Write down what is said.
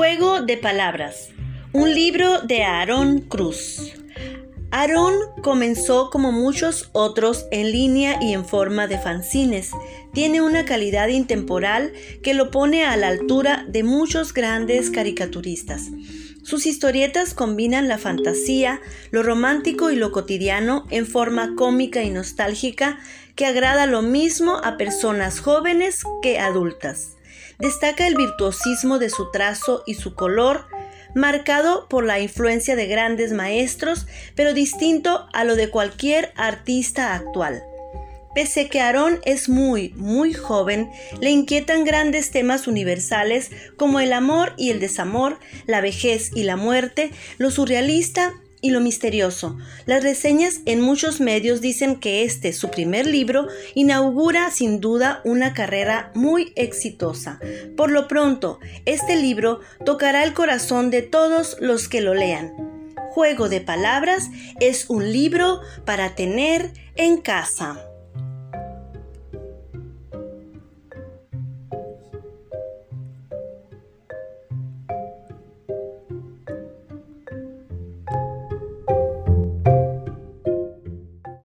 Juego de Palabras. Un libro de Aarón Cruz. Aarón comenzó como muchos otros en línea y en forma de fanzines. Tiene una calidad intemporal que lo pone a la altura de muchos grandes caricaturistas. Sus historietas combinan la fantasía, lo romántico y lo cotidiano en forma cómica y nostálgica que agrada lo mismo a personas jóvenes que adultas. Destaca el virtuosismo de su trazo y su color, marcado por la influencia de grandes maestros, pero distinto a lo de cualquier artista actual. Pese que Aarón es muy, muy joven, le inquietan grandes temas universales como el amor y el desamor, la vejez y la muerte, lo surrealista y lo misterioso. Las reseñas en muchos medios dicen que este, su primer libro, inaugura sin duda una carrera muy exitosa. Por lo pronto, este libro tocará el corazón de todos los que lo lean. Juego de Palabras es un libro para tener en casa.